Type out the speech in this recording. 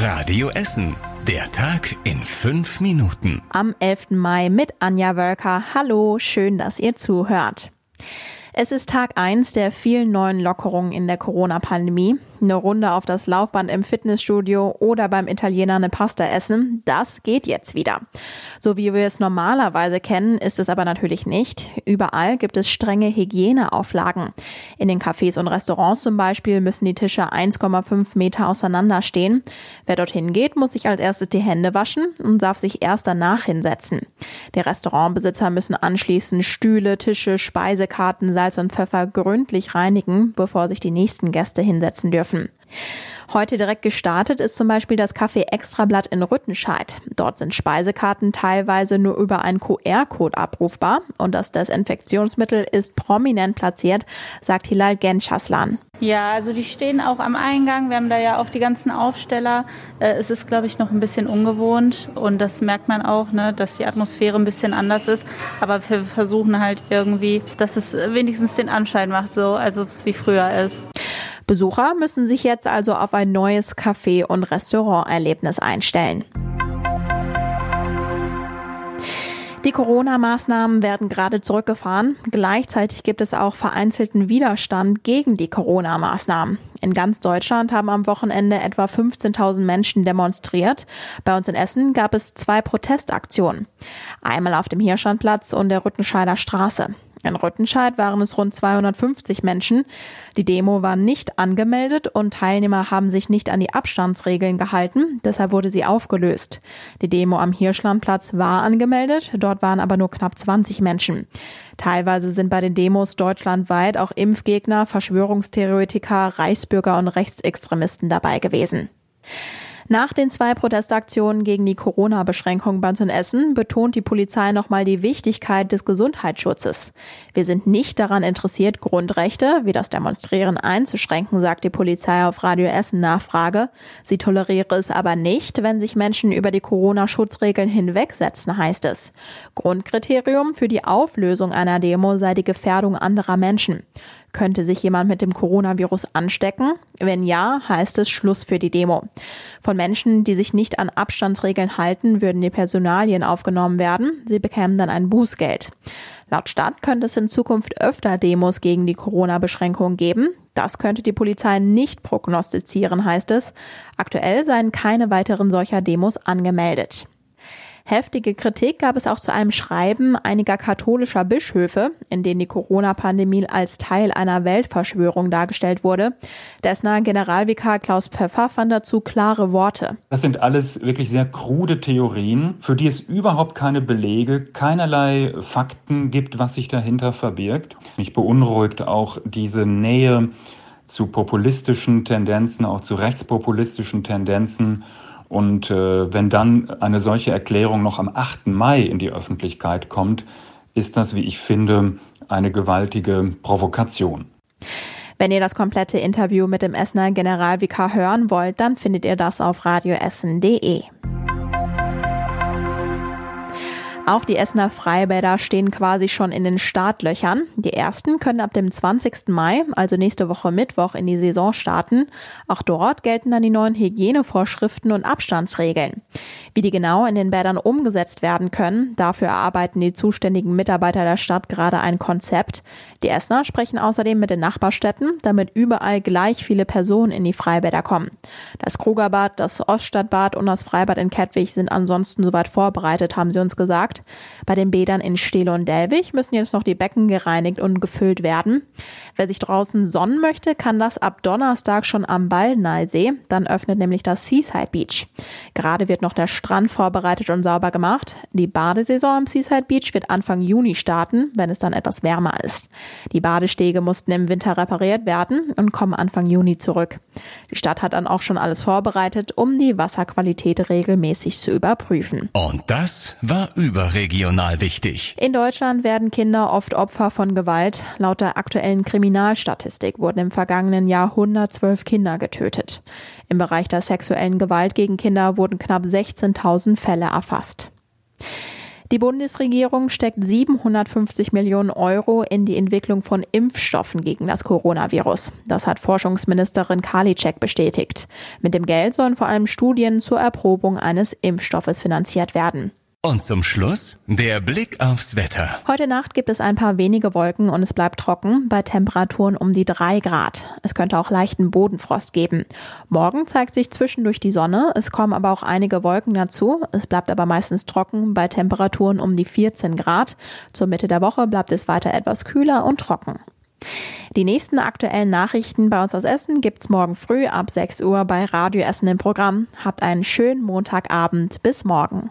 Radio Essen. Der Tag in fünf Minuten. Am 11. Mai mit Anja Wölker. Hallo, schön, dass ihr zuhört. Es ist Tag eins der vielen neuen Lockerungen in der Corona-Pandemie. Eine Runde auf das Laufband im Fitnessstudio oder beim Italiener eine Pasta essen, das geht jetzt wieder. So wie wir es normalerweise kennen, ist es aber natürlich nicht. Überall gibt es strenge Hygieneauflagen. In den Cafés und Restaurants zum Beispiel müssen die Tische 1,5 Meter auseinander stehen. Wer dorthin geht, muss sich als erstes die Hände waschen und darf sich erst danach hinsetzen. Die Restaurantbesitzer müssen anschließend Stühle, Tische, Speisekarten, Salz und Pfeffer gründlich reinigen, bevor sich die nächsten Gäste hinsetzen dürfen dürfen. Heute direkt gestartet ist zum Beispiel das Café Extrablatt in Rüttenscheid. Dort sind Speisekarten teilweise nur über einen QR-Code abrufbar und das Desinfektionsmittel ist prominent platziert, sagt Hilal Genschaslan. Ja, also die stehen auch am Eingang. Wir haben da ja auch die ganzen Aufsteller. Äh, es ist, glaube ich, noch ein bisschen ungewohnt und das merkt man auch, ne, dass die Atmosphäre ein bisschen anders ist. Aber wir versuchen halt irgendwie, dass es wenigstens den Anschein macht, so als es wie früher ist. Besucher müssen sich jetzt also auf ein neues Café- und Restauranterlebnis einstellen. Die Corona-Maßnahmen werden gerade zurückgefahren. Gleichzeitig gibt es auch vereinzelten Widerstand gegen die Corona-Maßnahmen. In ganz Deutschland haben am Wochenende etwa 15.000 Menschen demonstriert. Bei uns in Essen gab es zwei Protestaktionen. Einmal auf dem Hirschlandplatz und der Rüttenscheider Straße. In Rüttenscheid waren es rund 250 Menschen. Die Demo war nicht angemeldet und Teilnehmer haben sich nicht an die Abstandsregeln gehalten. Deshalb wurde sie aufgelöst. Die Demo am Hirschlandplatz war angemeldet. Dort waren aber nur knapp 20 Menschen. Teilweise sind bei den Demos deutschlandweit auch Impfgegner, Verschwörungstheoretiker, Reichsbürger und Rechtsextremisten dabei gewesen. Nach den zwei Protestaktionen gegen die Corona-Beschränkungen bei uns Essen betont die Polizei nochmal die Wichtigkeit des Gesundheitsschutzes. Wir sind nicht daran interessiert, Grundrechte wie das Demonstrieren einzuschränken, sagt die Polizei auf Radio Essen Nachfrage. Sie toleriere es aber nicht, wenn sich Menschen über die Corona-Schutzregeln hinwegsetzen, heißt es. Grundkriterium für die Auflösung einer Demo sei die Gefährdung anderer Menschen. Könnte sich jemand mit dem Coronavirus anstecken? Wenn ja, heißt es Schluss für die Demo. Von Menschen, die sich nicht an Abstandsregeln halten, würden die Personalien aufgenommen werden. Sie bekämen dann ein Bußgeld. Laut Stadt könnte es in Zukunft öfter Demos gegen die Corona-Beschränkungen geben. Das könnte die Polizei nicht prognostizieren, heißt es. Aktuell seien keine weiteren solcher Demos angemeldet. Heftige Kritik gab es auch zu einem Schreiben einiger katholischer Bischöfe, in denen die Corona-Pandemie als Teil einer Weltverschwörung dargestellt wurde. Dessner Generalvikar Klaus Pfeffer fand dazu klare Worte. Das sind alles wirklich sehr krude Theorien, für die es überhaupt keine Belege, keinerlei Fakten gibt, was sich dahinter verbirgt. Mich beunruhigt auch diese Nähe zu populistischen Tendenzen, auch zu rechtspopulistischen Tendenzen und äh, wenn dann eine solche Erklärung noch am 8. Mai in die Öffentlichkeit kommt, ist das, wie ich finde, eine gewaltige Provokation. Wenn ihr das komplette Interview mit dem Essener Generalvikar hören wollt, dann findet ihr das auf radioessen.de. Auch die Essener Freibäder stehen quasi schon in den Startlöchern. Die ersten können ab dem 20. Mai, also nächste Woche Mittwoch, in die Saison starten. Auch dort gelten dann die neuen Hygienevorschriften und Abstandsregeln. Wie die genau in den Bädern umgesetzt werden können, dafür erarbeiten die zuständigen Mitarbeiter der Stadt gerade ein Konzept. Die Essener sprechen außerdem mit den Nachbarstädten, damit überall gleich viele Personen in die Freibäder kommen. Das Krugerbad, das Oststadtbad und das Freibad in Kettwig sind ansonsten soweit vorbereitet, haben sie uns gesagt. Bei den Bädern in Steele und Delwig müssen jetzt noch die Becken gereinigt und gefüllt werden. Wer sich draußen sonnen möchte, kann das ab Donnerstag schon am Baldeneysee. Dann öffnet nämlich das Seaside Beach. Gerade wird noch der Strand vorbereitet und sauber gemacht. Die Badesaison am Seaside Beach wird Anfang Juni starten, wenn es dann etwas wärmer ist. Die Badestege mussten im Winter repariert werden und kommen Anfang Juni zurück. Die Stadt hat dann auch schon alles vorbereitet, um die Wasserqualität regelmäßig zu überprüfen. Und das war über überregional wichtig. In Deutschland werden Kinder oft Opfer von Gewalt. Laut der aktuellen Kriminalstatistik wurden im vergangenen Jahr 112 Kinder getötet. Im Bereich der sexuellen Gewalt gegen Kinder wurden knapp 16.000 Fälle erfasst. Die Bundesregierung steckt 750 Millionen Euro in die Entwicklung von Impfstoffen gegen das Coronavirus. Das hat Forschungsministerin Karliczek bestätigt. Mit dem Geld sollen vor allem Studien zur Erprobung eines Impfstoffes finanziert werden. Und zum Schluss der Blick aufs Wetter. Heute Nacht gibt es ein paar wenige Wolken und es bleibt trocken bei Temperaturen um die drei Grad. Es könnte auch leichten Bodenfrost geben. Morgen zeigt sich zwischendurch die Sonne, es kommen aber auch einige Wolken dazu. Es bleibt aber meistens trocken bei Temperaturen um die 14 Grad. Zur Mitte der Woche bleibt es weiter etwas kühler und trocken. Die nächsten aktuellen Nachrichten bei uns aus Essen gibt's morgen früh ab 6 Uhr bei Radio Essen im Programm. Habt einen schönen Montagabend. Bis morgen.